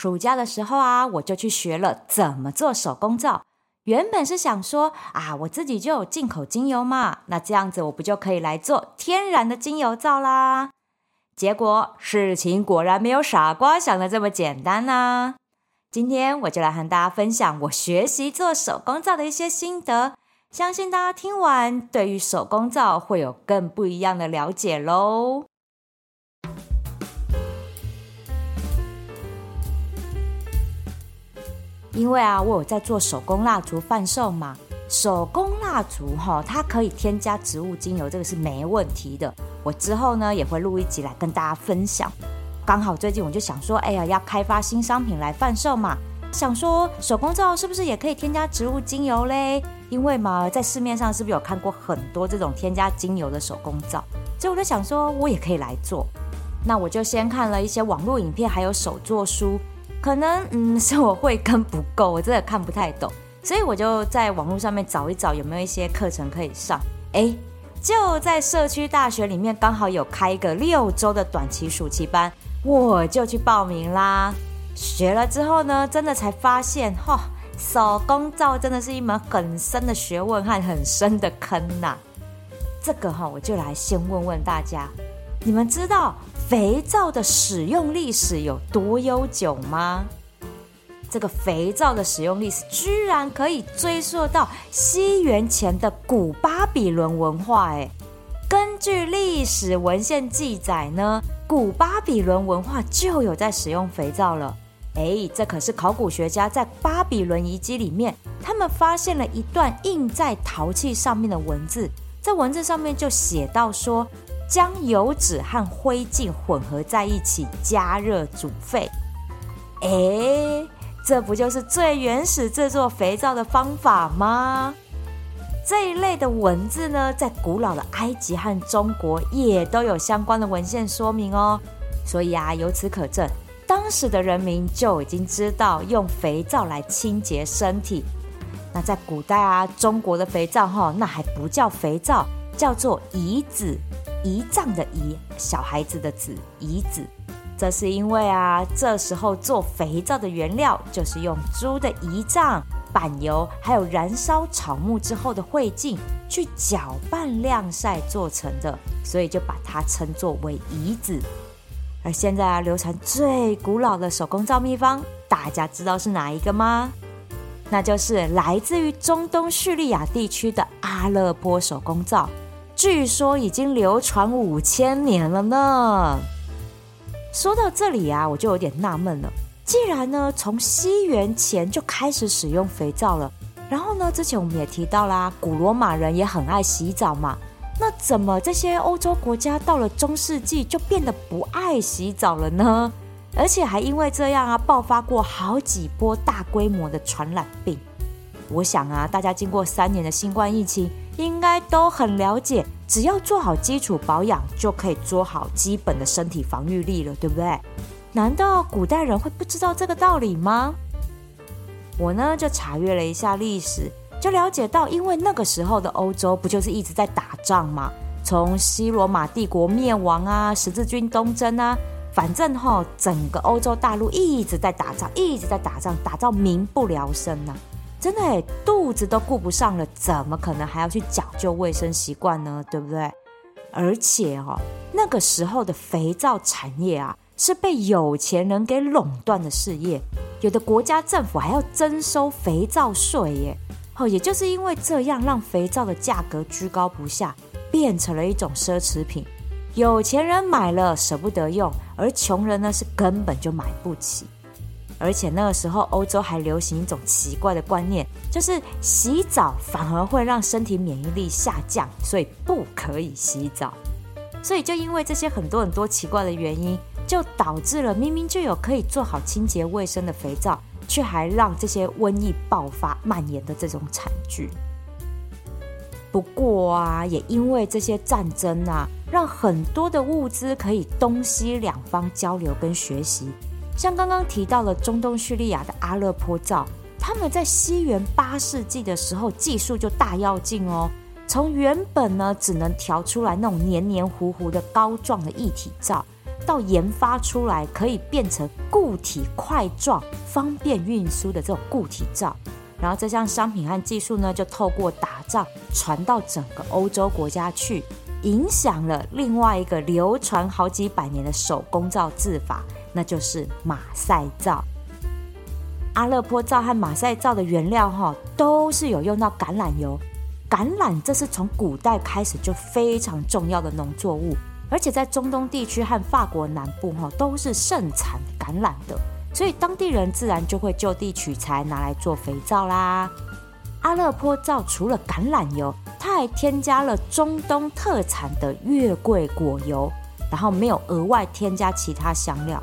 暑假的时候啊，我就去学了怎么做手工皂。原本是想说啊，我自己就有进口精油嘛，那这样子我不就可以来做天然的精油皂啦？结果事情果然没有傻瓜想的这么简单呢。今天我就来和大家分享我学习做手工皂的一些心得，相信大家听完对于手工皂会有更不一样的了解喽。因为啊，我有在做手工蜡烛贩售嘛，手工蜡烛哈，它可以添加植物精油，这个是没问题的。我之后呢也会录一集来跟大家分享。刚好最近我就想说，哎呀，要开发新商品来贩售嘛，想说手工皂是不是也可以添加植物精油嘞？因为嘛，在市面上是不是有看过很多这种添加精油的手工皂？所以我就想说，我也可以来做。那我就先看了一些网络影片，还有手作书。可能嗯是我慧根不够，我真的看不太懂，所以我就在网络上面找一找有没有一些课程可以上。哎，就在社区大学里面刚好有开一个六周的短期暑期班，我就去报名啦。学了之后呢，真的才发现，哈、手工皂真的是一门很深的学问和很深的坑呐、啊。这个哈，我就来先问问大家，你们知道肥皂的使用历史有多悠久吗？这个肥皂的使用历史居然可以追溯到西元前的古巴比伦文化。哎，根据历史文献记载呢，古巴比伦文化就有在使用肥皂了。哎，这可是考古学家在巴比伦遗迹里面，他们发现了一段印在陶器上面的文字，在文字上面就写到说。将油脂和灰烬混合在一起，加热煮沸。诶，这不就是最原始制作肥皂的方法吗？这一类的文字呢，在古老的埃及和中国也都有相关的文献说明哦。所以啊，由此可证，当时的人民就已经知道用肥皂来清洁身体。那在古代啊，中国的肥皂哈，那还不叫肥皂，叫做胰子。胰脏的胰，小孩子的子，胰子。这是因为啊，这时候做肥皂的原料就是用猪的胰脏、板油，还有燃烧草木之后的灰烬去搅拌晾晒做成的，所以就把它称作为胰子。而现在啊，流传最古老的手工皂秘方，大家知道是哪一个吗？那就是来自于中东叙利亚地区的阿勒颇手工皂。据说已经流传五千年了呢。说到这里啊，我就有点纳闷了。既然呢，从西元前就开始使用肥皂了，然后呢，之前我们也提到啦，古罗马人也很爱洗澡嘛。那怎么这些欧洲国家到了中世纪就变得不爱洗澡了呢？而且还因为这样啊，爆发过好几波大规模的传染病。我想啊，大家经过三年的新冠疫情。应该都很了解，只要做好基础保养，就可以做好基本的身体防御力了，对不对？难道古代人会不知道这个道理吗？我呢就查阅了一下历史，就了解到，因为那个时候的欧洲不就是一直在打仗吗？从西罗马帝国灭亡啊，十字军东征啊，反正哈，整个欧洲大陆一直在打仗，一直在打仗，打到民不聊生呐。真的，肚子都顾不上了，怎么可能还要去讲究卫生习惯呢？对不对？而且哦，那个时候的肥皂产业啊，是被有钱人给垄断的事业，有的国家政府还要征收肥皂税耶。哦，也就是因为这样，让肥皂的价格居高不下，变成了一种奢侈品。有钱人买了舍不得用，而穷人呢，是根本就买不起。而且那个时候，欧洲还流行一种奇怪的观念，就是洗澡反而会让身体免疫力下降，所以不可以洗澡。所以就因为这些很多很多奇怪的原因，就导致了明明就有可以做好清洁卫生的肥皂，却还让这些瘟疫爆发蔓延的这种惨剧。不过啊，也因为这些战争啊，让很多的物资可以东西两方交流跟学习。像刚刚提到了中东叙利亚的阿勒颇皂，他们在西元八世纪的时候技术就大跃进哦，从原本呢只能调出来那种黏黏糊糊的膏状的液体皂，到研发出来可以变成固体块状、方便运输的这种固体皂。然后这项商品和技术呢，就透过打仗传到整个欧洲国家去，影响了另外一个流传好几百年的手工皂制法，那就是马赛皂。阿勒坡皂和马赛皂的原料哈，都是有用到橄榄油。橄榄这是从古代开始就非常重要的农作物，而且在中东地区和法国南部哈，都是盛产橄榄的。所以当地人自然就会就地取材，拿来做肥皂啦。阿勒坡皂除了橄榄油，它还添加了中东特产的月桂果油，然后没有额外添加其他香料。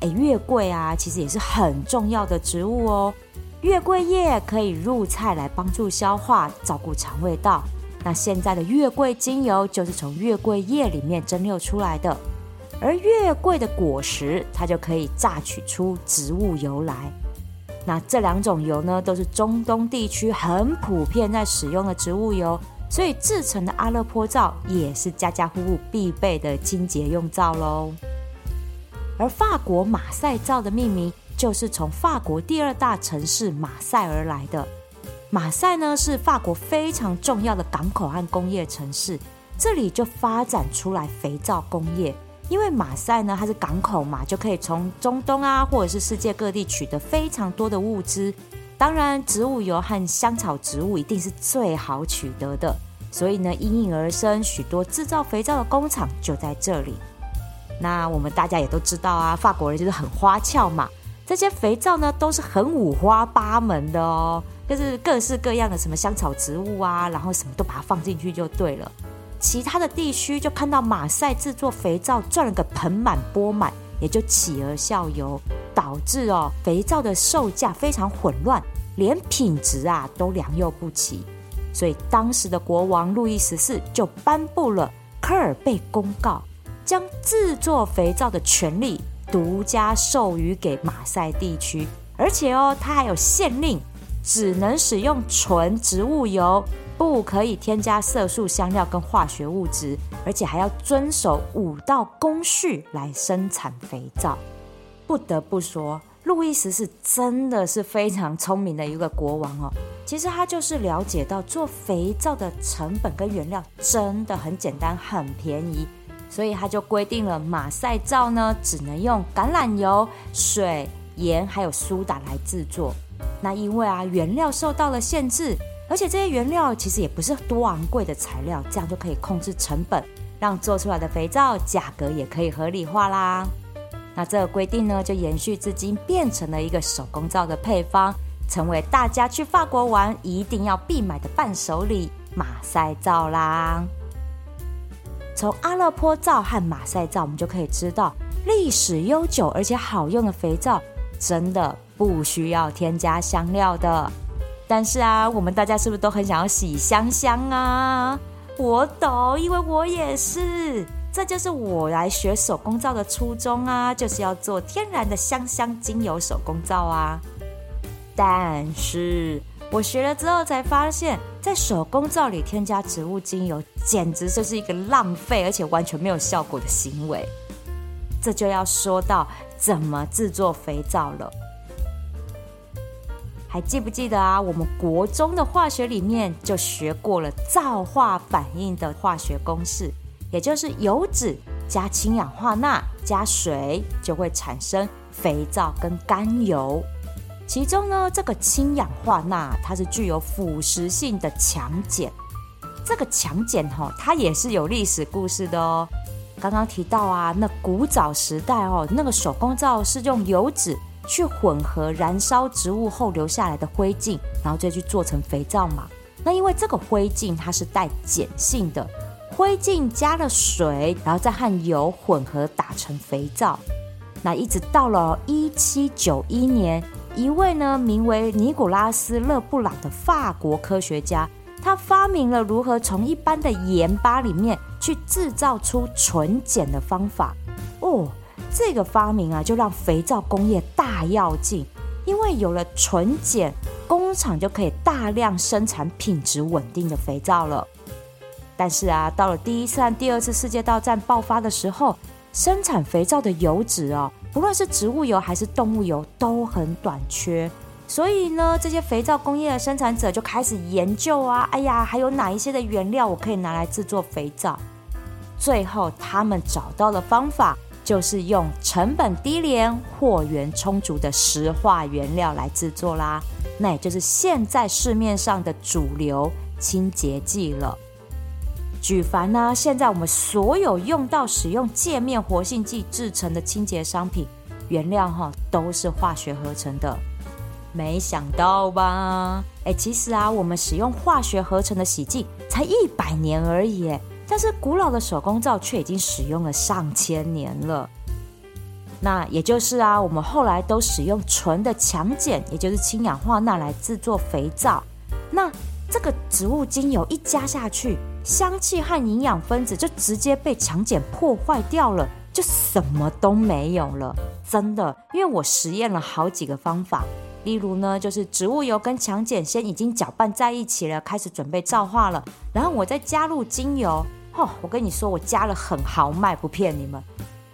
诶，月桂啊，其实也是很重要的植物哦。月桂叶可以入菜来帮助消化，照顾肠胃道。那现在的月桂精油就是从月桂叶里面蒸馏出来的。而月桂的果实，它就可以榨取出植物油来。那这两种油呢，都是中东地区很普遍在使用的植物油，所以制成的阿勒坡皂也是家家户户必备的清洁用皂喽。而法国马赛皂的命名，就是从法国第二大城市马赛而来的。马赛呢，是法国非常重要的港口和工业城市，这里就发展出来肥皂工业。因为马赛呢，它是港口嘛，就可以从中东啊，或者是世界各地取得非常多的物资。当然，植物油和香草植物一定是最好取得的，所以呢，应运而生许多制造肥皂的工厂就在这里。那我们大家也都知道啊，法国人就是很花俏嘛，这些肥皂呢都是很五花八门的哦，就是各式各样的什么香草植物啊，然后什么都把它放进去就对了。其他的地区就看到马赛制作肥皂赚了个盆满钵满，也就起而效尤，导致哦肥皂的售价非常混乱，连品质啊都良莠不齐。所以当时的国王路易十四就颁布了科尔贝公告，将制作肥皂的权利独家授予给马赛地区，而且哦他还有限令，只能使用纯植物油。不可以添加色素、香料跟化学物质，而且还要遵守五道工序来生产肥皂。不得不说，路易十四真的是非常聪明的一个国王哦。其实他就是了解到做肥皂的成本跟原料真的很简单、很便宜，所以他就规定了马赛皂呢只能用橄榄油、水、盐还有苏打来制作。那因为啊原料受到了限制。而且这些原料其实也不是多昂贵的材料，这样就可以控制成本，让做出来的肥皂价格也可以合理化啦。那这个规定呢，就延续至今，变成了一个手工皂的配方，成为大家去法国玩一定要必买的伴手礼——马赛皂啦。从阿勒坡皂和马赛皂，我们就可以知道，历史悠久而且好用的肥皂，真的不需要添加香料的。但是啊，我们大家是不是都很想要洗香香啊？我懂，因为我也是。这就是我来学手工皂的初衷啊，就是要做天然的香香精油手工皂啊。但是我学了之后才发现，在手工皂里添加植物精油，简直就是一个浪费而且完全没有效果的行为。这就要说到怎么制作肥皂了。还记不记得啊？我们国中的化学里面就学过了皂化反应的化学公式，也就是油脂加氢氧化钠加水就会产生肥皂跟甘油。其中呢，这个氢氧化钠它是具有腐蚀性的强碱。这个强碱哈，它也是有历史故事的哦。刚刚提到啊，那古早时代哦，那个手工皂是用油脂。去混合燃烧植物后留下来的灰烬，然后再去做成肥皂嘛。那因为这个灰烬它是带碱性的，灰烬加了水，然后再和油混合打成肥皂。那一直到了一七九一年，一位呢名为尼古拉斯·勒布朗的法国科学家，他发明了如何从一般的盐巴里面去制造出纯碱的方法。哦。这个发明啊，就让肥皂工业大跃进，因为有了纯碱，工厂就可以大量生产品质稳定的肥皂了。但是啊，到了第一次和第二次世界大战爆发的时候，生产肥皂的油脂哦，不论是植物油还是动物油都很短缺。所以呢，这些肥皂工业的生产者就开始研究啊，哎呀，还有哪一些的原料我可以拿来制作肥皂？最后，他们找到了方法，就是用成本低廉、货源充足的石化原料来制作啦。那也就是现在市面上的主流清洁剂了。举凡呢，现在我们所有用到使用界面活性剂制成的清洁商品，原料哈都是化学合成的。没想到吧？哎，其实啊，我们使用化学合成的洗剂才一百年而已，但是古老的手工皂却已经使用了上千年了。那也就是啊，我们后来都使用纯的强碱，也就是氢氧化钠来制作肥皂。那这个植物精油一加下去，香气和营养分子就直接被强碱破坏掉了，就什么都没有了。真的，因为我实验了好几个方法。例如呢，就是植物油跟强碱先已经搅拌在一起了，开始准备皂化了，然后我再加入精油。哦，我跟你说，我加了很豪迈，不骗你们，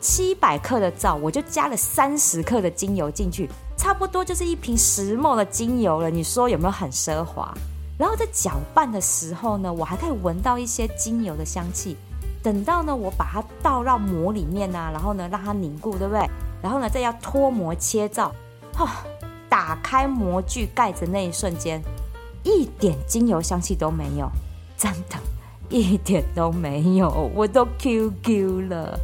七百克的皂，我就加了三十克的精油进去，差不多就是一瓶十 ml 的精油了。你说有没有很奢华？然后在搅拌的时候呢，我还可以闻到一些精油的香气。等到呢，我把它倒到膜里面啊，然后呢，让它凝固，对不对？然后呢，再要脱膜切皂，哈、哦。打开模具盖子那一瞬间，一点精油香气都没有，真的，一点都没有，我都 QQ 了，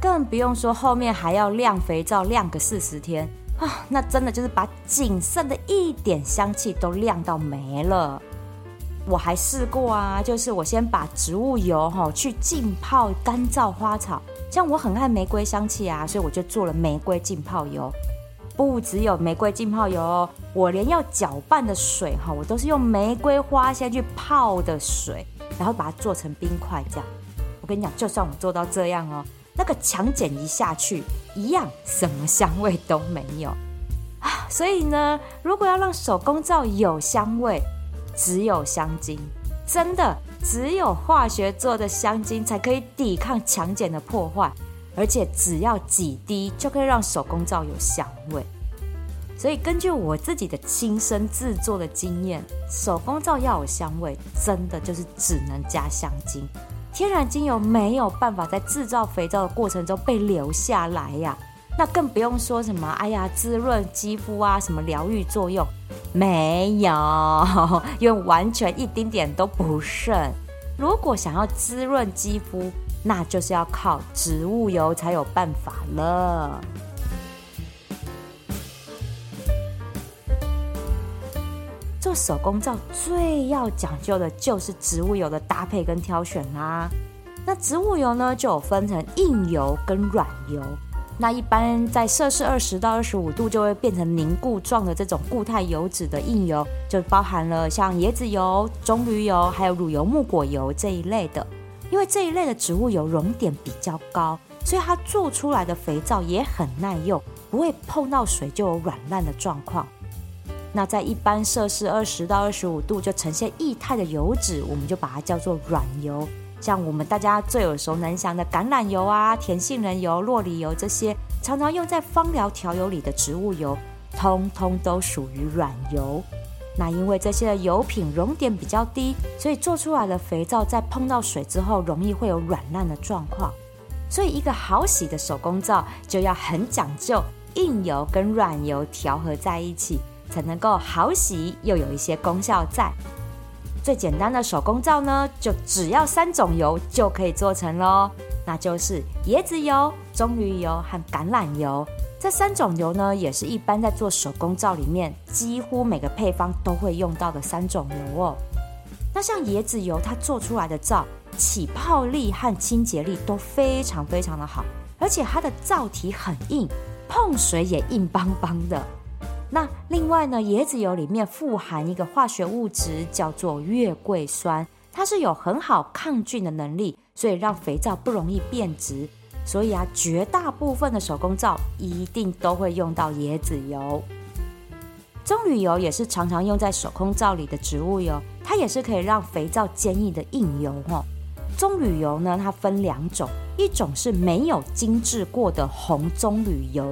更不用说后面还要晾肥皂晾个四十天啊，那真的就是把仅剩的一点香气都晾到没了。我还试过啊，就是我先把植物油哈去浸泡干燥花草，像我很爱玫瑰香气啊，所以我就做了玫瑰浸泡油。不只有玫瑰浸泡油哦，我连要搅拌的水哈，我都是用玫瑰花先去泡的水，然后把它做成冰块这样。我跟你讲，就算我做到这样哦，那个强碱一下去，一样什么香味都没有啊。所以呢，如果要让手工皂有香味，只有香精，真的只有化学做的香精才可以抵抗强碱的破坏。而且只要几滴就可以让手工皂有香味，所以根据我自己的亲身制作的经验，手工皂要有香味，真的就是只能加香精。天然精油没有办法在制造肥皂的过程中被留下来呀，那更不用说什么哎呀滋润肌肤啊，什么疗愈作用没有，因为完全一丁点都不剩。如果想要滋润肌肤，那就是要靠植物油才有办法了。做手工皂最要讲究的就是植物油的搭配跟挑选啦。那植物油呢，就有分成硬油跟软油。那一般在摄氏二十到二十五度就会变成凝固状的这种固态油脂的硬油，就包含了像椰子油、棕榈油，还有乳油木果油这一类的。因为这一类的植物油熔点比较高，所以它做出来的肥皂也很耐用，不会碰到水就有软烂的状况。那在一般摄氏二十到二十五度就呈现液态的油脂，我们就把它叫做软油。像我们大家最耳熟能详的橄榄油啊、甜杏仁油、酪梨油这些，常常用在芳疗调油里的植物油，通通都属于软油。那因为这些的油品熔点比较低，所以做出来的肥皂在碰到水之后，容易会有软烂的状况。所以一个好洗的手工皂就要很讲究硬油跟软油调和在一起，才能够好洗又有一些功效在。最简单的手工皂呢，就只要三种油就可以做成喽，那就是椰子油、棕榈油和橄榄油。这三种油呢，也是一般在做手工皂里面几乎每个配方都会用到的三种油哦。那像椰子油，它做出来的皂起泡力和清洁力都非常非常的好，而且它的皂体很硬，碰水也硬邦邦的。那另外呢，椰子油里面富含一个化学物质叫做月桂酸，它是有很好抗菌的能力，所以让肥皂不容易变质。所以啊，绝大部分的手工皂一定都会用到椰子油。棕榈油也是常常用在手工皂里的植物油，它也是可以让肥皂坚硬的硬油哦。棕榈油呢，它分两种，一种是没有精制过的红棕榈油，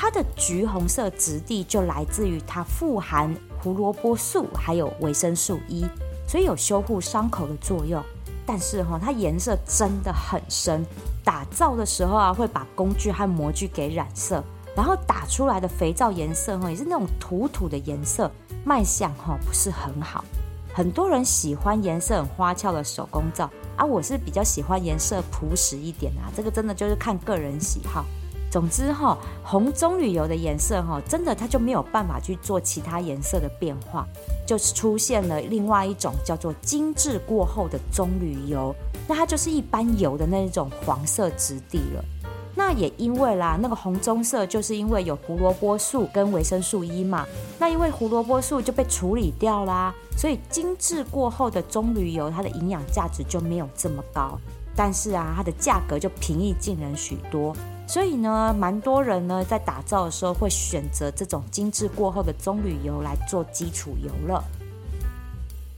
它的橘红色质地就来自于它富含胡萝卜素还有维生素 E，所以有修护伤口的作用。但是哈，它颜色真的很深，打造的时候啊，会把工具和模具给染色，然后打出来的肥皂颜色哈，也是那种土土的颜色，卖相哈不是很好。很多人喜欢颜色很花俏的手工皂，啊、我是比较喜欢颜色朴实一点啊，这个真的就是看个人喜好。总之哈，红棕榈油的颜色哈，真的它就没有办法去做其他颜色的变化，就是出现了另外一种叫做精致过后的棕榈油，那它就是一般油的那种黄色质地了。那也因为啦，那个红棕色就是因为有胡萝卜素跟维生素 E 嘛，那因为胡萝卜素就被处理掉啦，所以精致过后的棕榈油它的营养价值就没有这么高，但是啊，它的价格就平易近人许多。所以呢，蛮多人呢在打造的时候会选择这种精致过后的棕榈油来做基础油了。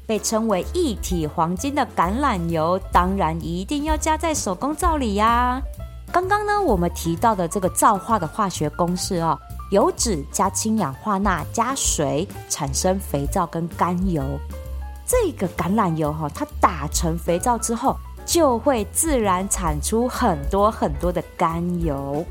被称为一体黄金的橄榄油，当然一定要加在手工皂里呀。刚刚呢，我们提到的这个皂化的化学公式哦，油脂加氢氧化钠加水产生肥皂跟甘油。这个橄榄油哈，它打成肥皂之后。就会自然产出很多很多的甘油。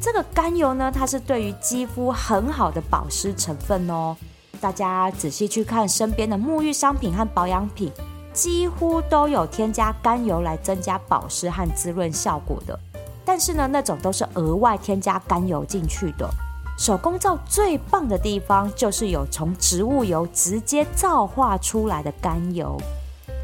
这个甘油呢，它是对于肌肤很好的保湿成分哦。大家仔细去看身边的沐浴商品和保养品，几乎都有添加甘油来增加保湿和滋润效果的。但是呢，那种都是额外添加甘油进去的。手工皂最棒的地方就是有从植物油直接皂化出来的甘油。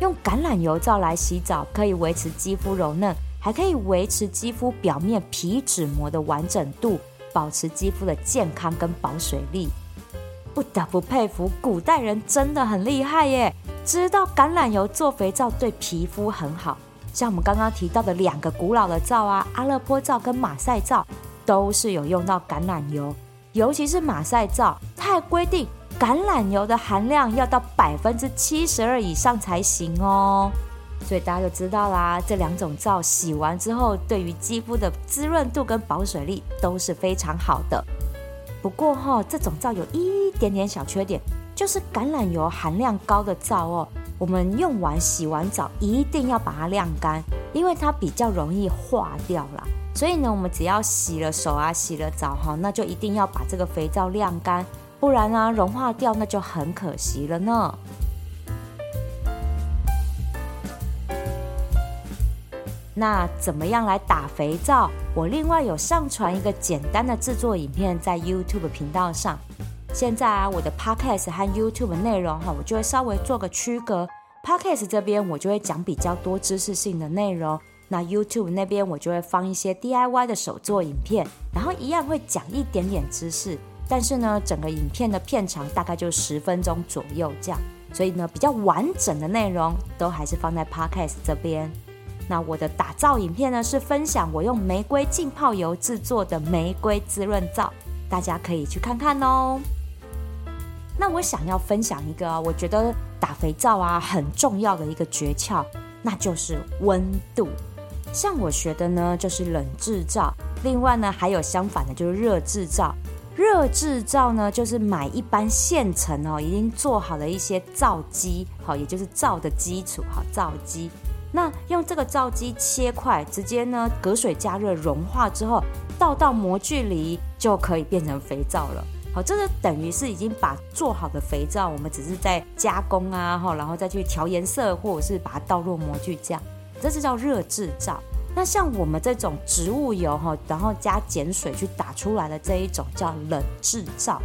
用橄榄油皂来洗澡，可以维持肌肤柔嫩，还可以维持肌肤表面皮脂膜的完整度，保持肌肤的健康跟保水力。不得不佩服古代人真的很厉害耶，知道橄榄油做肥皂对皮肤很好。像我们刚刚提到的两个古老的皂啊，阿勒颇皂跟马赛皂，都是有用到橄榄油，尤其是马赛皂，它还规定。橄榄油的含量要到百分之七十二以上才行哦，所以大家就知道啦，这两种皂洗完之后，对于肌肤的滋润度跟保水力都是非常好的。不过哈，这种皂有一点点小缺点，就是橄榄油含量高的皂哦，我们用完洗完澡一定要把它晾干，因为它比较容易化掉啦。所以呢，我们只要洗了手啊，洗了澡哈，那就一定要把这个肥皂晾干。不然啊，融化掉那就很可惜了呢。那怎么样来打肥皂？我另外有上传一个简单的制作影片在 YouTube 频道上。现在啊，我的 Podcast 和 YouTube 内容哈，我就会稍微做个区隔。Podcast 这边我就会讲比较多知识性的内容，那 YouTube 那边我就会放一些 DIY 的手作影片，然后一样会讲一点点知识。但是呢，整个影片的片长大概就十分钟左右这样，所以呢，比较完整的内容都还是放在 Podcast 这边。那我的打造影片呢，是分享我用玫瑰浸泡油制作的玫瑰滋润皂，大家可以去看看哦。那我想要分享一个，我觉得打肥皂啊很重要的一个诀窍，那就是温度。像我学的呢，就是冷制皂，另外呢，还有相反的，就是热制皂。热制皂呢，就是买一般现成哦，已经做好的一些皂基，好，也就是皂的基础，好，皂基。那用这个皂基切块，直接呢隔水加热融化之后，倒到模具里就可以变成肥皂了。好，这个等于是已经把做好的肥皂，我们只是在加工啊，然后再去调颜色，或者是把它倒入模具这样，这是叫热制皂。那像我们这种植物油哈，然后加碱水去打出来的这一种叫冷制皂。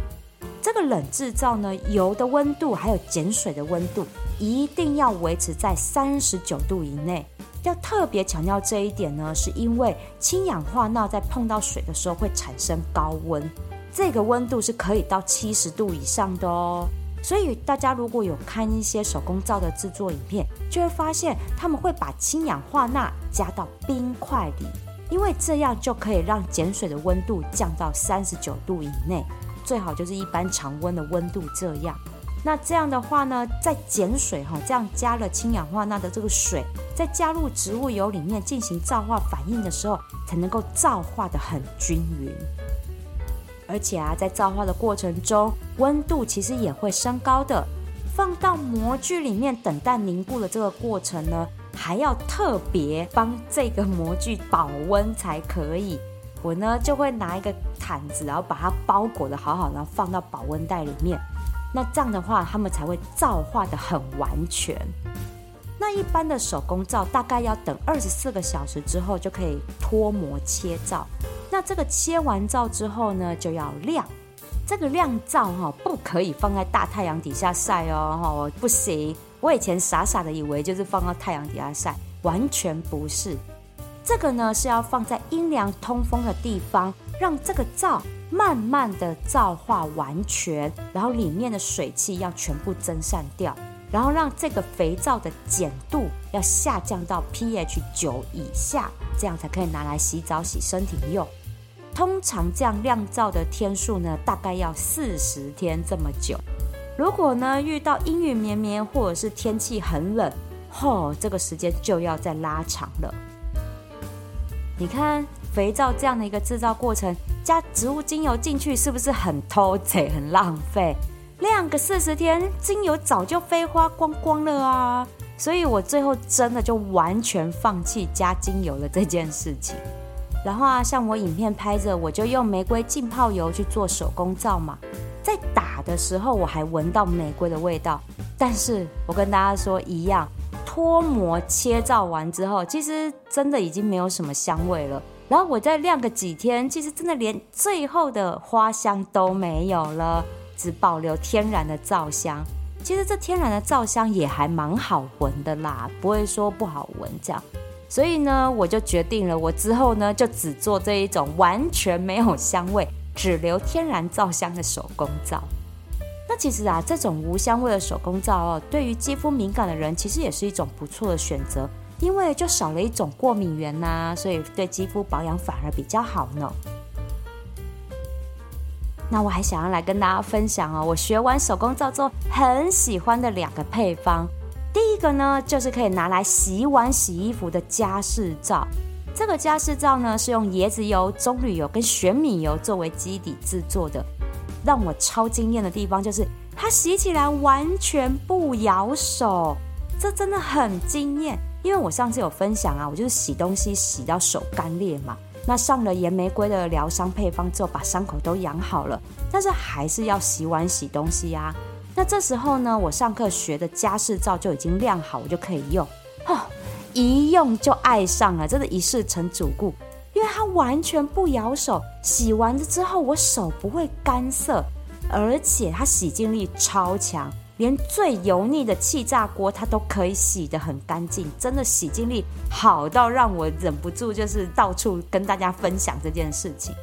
这个冷制皂呢，油的温度还有碱水的温度一定要维持在三十九度以内。要特别强调这一点呢，是因为氢氧化钠在碰到水的时候会产生高温，这个温度是可以到七十度以上的哦。所以大家如果有看一些手工皂的制作影片，就会发现他们会把氢氧化钠加到冰块里，因为这样就可以让碱水的温度降到三十九度以内，最好就是一般常温的温度这样。那这样的话呢，在碱水哈，这样加了氢氧化钠的这个水，再加入植物油里面进行皂化反应的时候，才能够皂化的很均匀。而且啊，在造化的过程中，温度其实也会升高的。放到模具里面等待凝固的这个过程呢，还要特别帮这个模具保温才可以。我呢就会拿一个毯子，然后把它包裹得好好，然后放到保温袋里面。那这样的话，它们才会造化的很完全。那一般的手工皂大概要等二十四个小时之后就可以脱模切皂。那这个切完皂之后呢，就要晾。这个晾皂哈，不可以放在大太阳底下晒哦，哈，不行。我以前傻傻的以为就是放到太阳底下晒，完全不是。这个呢是要放在阴凉通风的地方，让这个皂慢慢的皂化完全，然后里面的水汽要全部蒸散掉，然后让这个肥皂的碱度要下降到 pH 九以下，这样才可以拿来洗澡洗身体用。通常这样晾皂的天数呢，大概要四十天这么久。如果呢遇到阴雨绵绵，或者是天气很冷，吼、这个时间就要再拉长了。你看肥皂这样的一个制造过程，加植物精油进去，是不是很偷贼、很浪费？晾个四十天，精油早就挥发光光了啊！所以我最后真的就完全放弃加精油的这件事情。然后啊，像我影片拍着，我就用玫瑰浸泡油去做手工皂嘛。在打的时候，我还闻到玫瑰的味道。但是我跟大家说一样，脱模切皂完之后，其实真的已经没有什么香味了。然后我再晾个几天，其实真的连最后的花香都没有了，只保留天然的皂香。其实这天然的皂香也还蛮好闻的啦，不会说不好闻这样。所以呢，我就决定了，我之后呢就只做这一种完全没有香味，只留天然皂香的手工皂。那其实啊，这种无香味的手工皂哦，对于肌肤敏感的人，其实也是一种不错的选择，因为就少了一种过敏源呐、所以对肌肤保养反而比较好呢。那我还想要来跟大家分享哦，我学完手工皂之后很喜欢的两个配方。第一个呢，就是可以拿来洗碗、洗衣服的家事皂。这个家事皂呢，是用椰子油、棕榈油跟玄米油作为基底制作的。让我超惊艳的地方就是，它洗起来完全不咬手，这真的很惊艳。因为我上次有分享啊，我就是洗东西洗到手干裂嘛，那上了盐玫瑰的疗伤配方之后，把伤口都养好了，但是还是要洗碗、洗东西啊。那这时候呢，我上课学的家事皂就已经晾好，我就可以用。哦，一用就爱上了，真的一试成主顾，因为它完全不咬手，洗完了之后我手不会干涩，而且它洗净力超强，连最油腻的气炸锅它都可以洗得很干净，真的洗净力好到让我忍不住就是到处跟大家分享这件事情。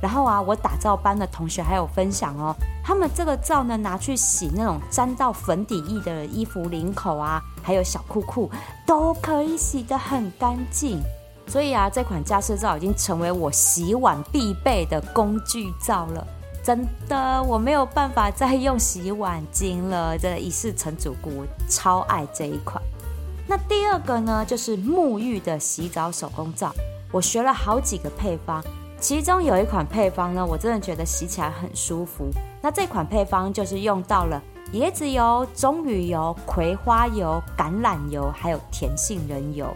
然后啊，我打造班的同学还有分享哦，他们这个皂呢，拿去洗那种沾到粉底液的衣服领口啊，还有小裤裤，都可以洗得很干净。所以啊，这款加湿皂已经成为我洗碗必备的工具皂了。真的，我没有办法再用洗碗巾了，这一试成主顾，超爱这一款。那第二个呢，就是沐浴的洗澡手工皂，我学了好几个配方。其中有一款配方呢，我真的觉得洗起来很舒服。那这款配方就是用到了椰子油、棕榈油、葵花油、橄榄油，还有甜杏仁油。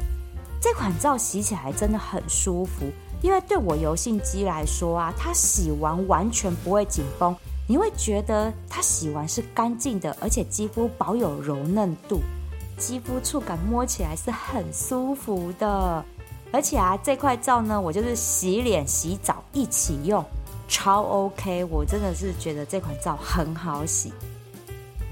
这款皂洗起来真的很舒服，因为对我油性肌来说啊，它洗完完全不会紧绷，你会觉得它洗完是干净的，而且肌肤保有柔嫩度，肌肤触感摸起来是很舒服的。而且啊，这块皂呢，我就是洗脸、洗澡一起用，超 OK。我真的是觉得这款皂很好洗，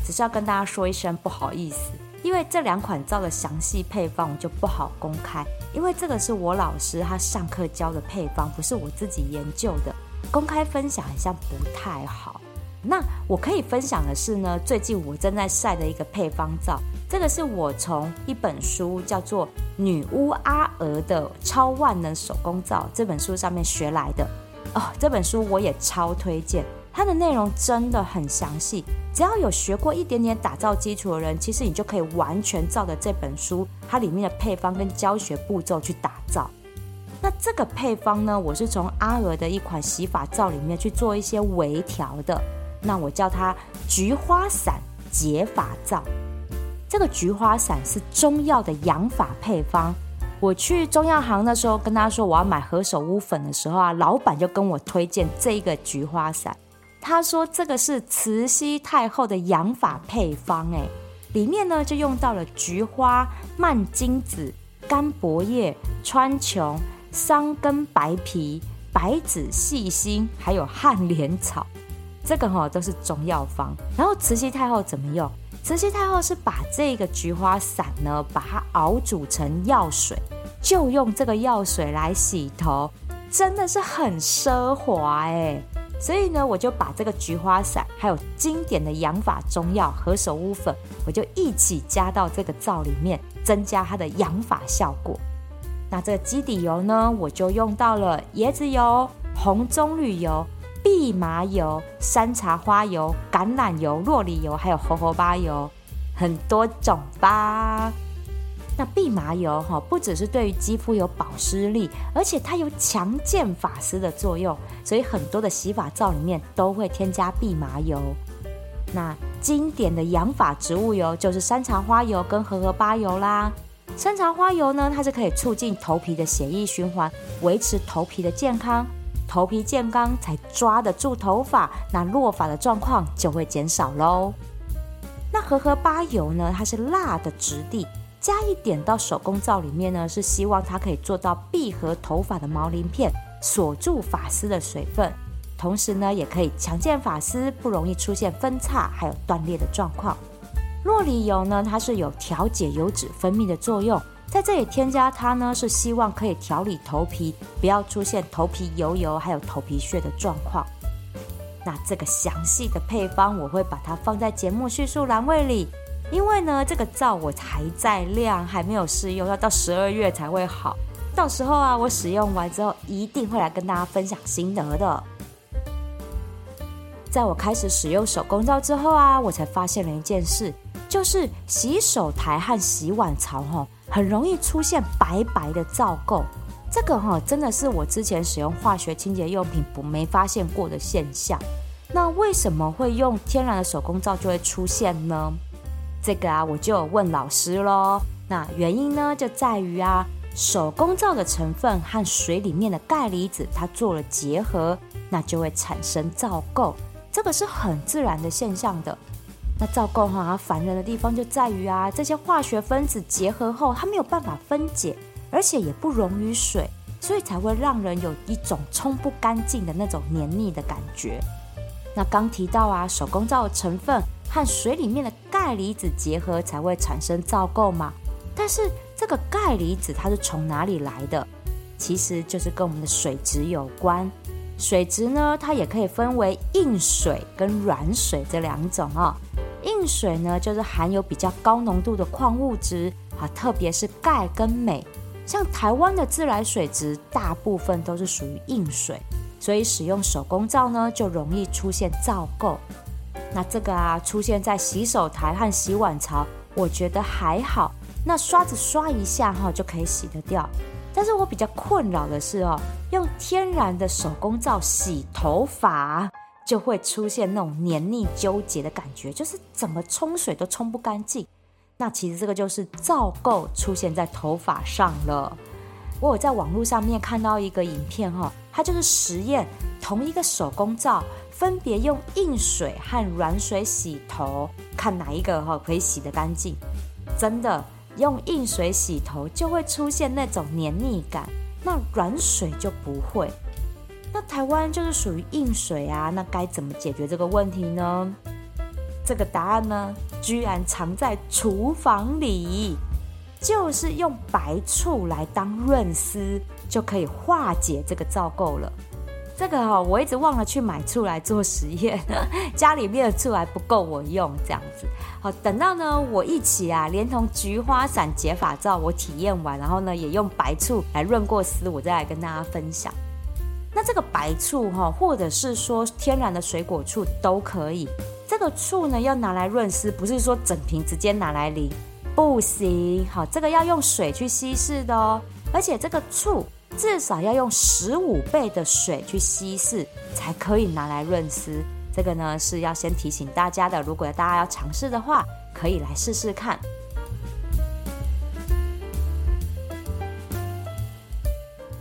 只是要跟大家说一声不好意思，因为这两款皂的详细配方我就不好公开，因为这个是我老师他上课教的配方，不是我自己研究的，公开分享好像不太好。那我可以分享的是呢，最近我正在晒的一个配方皂。这个是我从一本书叫做《女巫阿娥的超万能手工皂》这本书上面学来的哦。这本书我也超推荐，它的内容真的很详细。只要有学过一点点打造基础的人，其实你就可以完全照着这本书它里面的配方跟教学步骤去打造。那这个配方呢，我是从阿娥的一款洗发皂里面去做一些微调的。那我叫它菊花散洁发皂。这个菊花散是中药的养发配方。我去中药行的时候，跟他说我要买何首乌粉的时候啊，老板就跟我推荐这个菊花散。他说这个是慈禧太后的养发配方，哎，里面呢就用到了菊花、蔓荆子、干柏叶、川穹、桑根白皮、白芷、细辛，还有汉莲草，这个哈都是中药方。然后慈禧太后怎么用？慈禧太后是把这个菊花散呢，把它熬煮成药水，就用这个药水来洗头，真的是很奢华哎。所以呢，我就把这个菊花散，还有经典的养发中药何首乌粉，我就一起加到这个皂里面，增加它的养发效果。那这个基底油呢，我就用到了椰子油、红棕榈油、蓖麻油、山茶花油、橄榄油、酪梨油，还有荷荷巴油，很多种吧。那蓖麻油哈，不只是对于肌肤有保湿力，而且它有强健发丝的作用，所以很多的洗发皂里面都会添加蓖麻油。那经典的养发植物油就是山茶花油跟荷荷巴油啦。山茶花油呢，它是可以促进头皮的血液循环，维持头皮的健康。头皮健康才抓得住头发，那落发的状况就会减少喽。那荷荷巴油呢，它是蜡的质地。加一点到手工皂里面呢，是希望它可以做到闭合头发的毛鳞片，锁住发丝的水分，同时呢，也可以强健发丝，不容易出现分叉还有断裂的状况。酪梨油呢，它是有调节油脂分泌的作用，在这里添加它呢，是希望可以调理头皮，不要出现头皮油油还有头皮屑的状况。那这个详细的配方，我会把它放在节目叙述栏位里。因为呢，这个皂我还在量，还没有试用，要到十二月才会好。到时候啊，我使用完之后，一定会来跟大家分享心得的。在我开始使用手工皂之后啊，我才发现了一件事，就是洗手台和洗碗槽哈，很容易出现白白的皂垢。这个哈，真的是我之前使用化学清洁用品不没发现过的现象。那为什么会用天然的手工皂就会出现呢？这个啊，我就问老师喽。那原因呢，就在于啊，手工皂的成分和水里面的钙离子它做了结合，那就会产生皂垢。这个是很自然的现象的。那皂垢哈，烦人的地方就在于啊，这些化学分子结合后，它没有办法分解，而且也不溶于水，所以才会让人有一种冲不干净的那种黏腻的感觉。那刚提到啊，手工皂的成分。和水里面的钙离子结合才会产生皂垢嘛？但是这个钙离子它是从哪里来的？其实就是跟我们的水质有关。水质呢，它也可以分为硬水跟软水这两种哦。硬水呢，就是含有比较高浓度的矿物质啊，特别是钙跟镁。像台湾的自来水质，大部分都是属于硬水，所以使用手工皂呢，就容易出现皂垢。那这个啊，出现在洗手台和洗碗槽，我觉得还好。那刷子刷一下哈，就可以洗得掉。但是我比较困扰的是哦，用天然的手工皂洗头发，就会出现那种黏腻纠结的感觉，就是怎么冲水都冲不干净。那其实这个就是皂垢出现在头发上了。我有在网络上面看到一个影片哈，它就是实验同一个手工皂。分别用硬水和软水洗头，看哪一个哈可以洗得干净。真的用硬水洗头就会出现那种黏腻感，那软水就不会。那台湾就是属于硬水啊，那该怎么解决这个问题呢？这个答案呢，居然藏在厨房里，就是用白醋来当润丝，就可以化解这个皂垢了。这个哈，我一直忘了去买醋来做实验，家里面的醋还不够我用，这样子。好，等到呢我一起啊，连同菊花散洁发皂我体验完，然后呢也用白醋来润过丝，我再来跟大家分享。那这个白醋哈，或者是说天然的水果醋都可以。这个醋呢，要拿来润丝，不是说整瓶直接拿来淋，不行。好，这个要用水去稀释的哦，而且这个醋至少要用十五倍的水去稀释，才可以拿来润丝。这个呢是要先提醒大家的，如果大家要尝试的话，可以来试试看。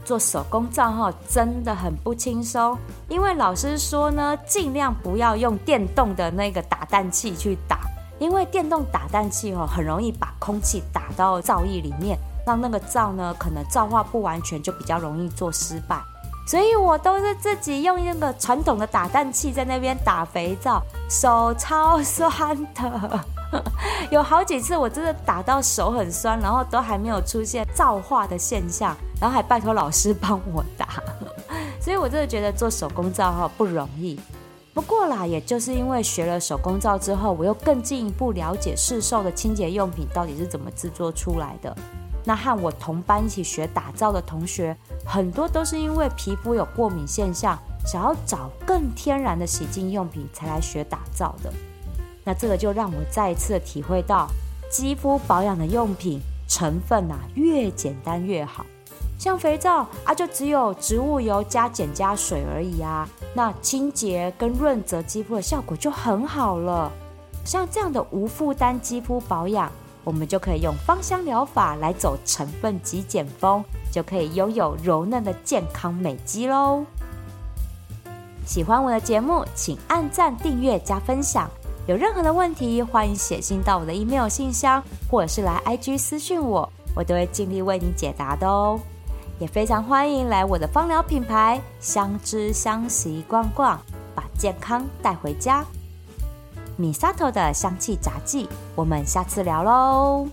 做手工皂哈，真的很不轻松，因为老师说呢，尽量不要用电动的那个打蛋器去打，因为电动打蛋器哦，很容易把空气打到皂液里面，让那个皂呢可能皂化不完全，就比较容易做失败。所以我都是自己用那个传统的打蛋器在那边打肥皂，手超酸的。有好几次我真的打到手很酸，然后都还没有出现皂化的现象，然后还拜托老师帮我打，所以我真的觉得做手工皂哈不容易。不过啦，也就是因为学了手工皂之后，我又更进一步了解市售的清洁用品到底是怎么制作出来的。那和我同班一起学打造的同学，很多都是因为皮肤有过敏现象，想要找更天然的洗净用品才来学打造的。那这个就让我再一次体会到，肌肤保养的用品成分啊，越简单越好。像肥皂啊，就只有植物油加碱加水而已啊，那清洁跟润泽肌肤的效果就很好了。像这样的无负担肌肤保养，我们就可以用芳香疗法来走成分极简风，就可以拥有柔嫩的健康美肌喽。喜欢我的节目，请按赞、订阅、加分享。有任何的问题，欢迎写信到我的 email 信箱，或者是来 IG 私讯我，我都会尽力为你解答的哦。也非常欢迎来我的芳疗品牌香知香息逛逛，把健康带回家。米萨托的香气杂技，我们下次聊喽。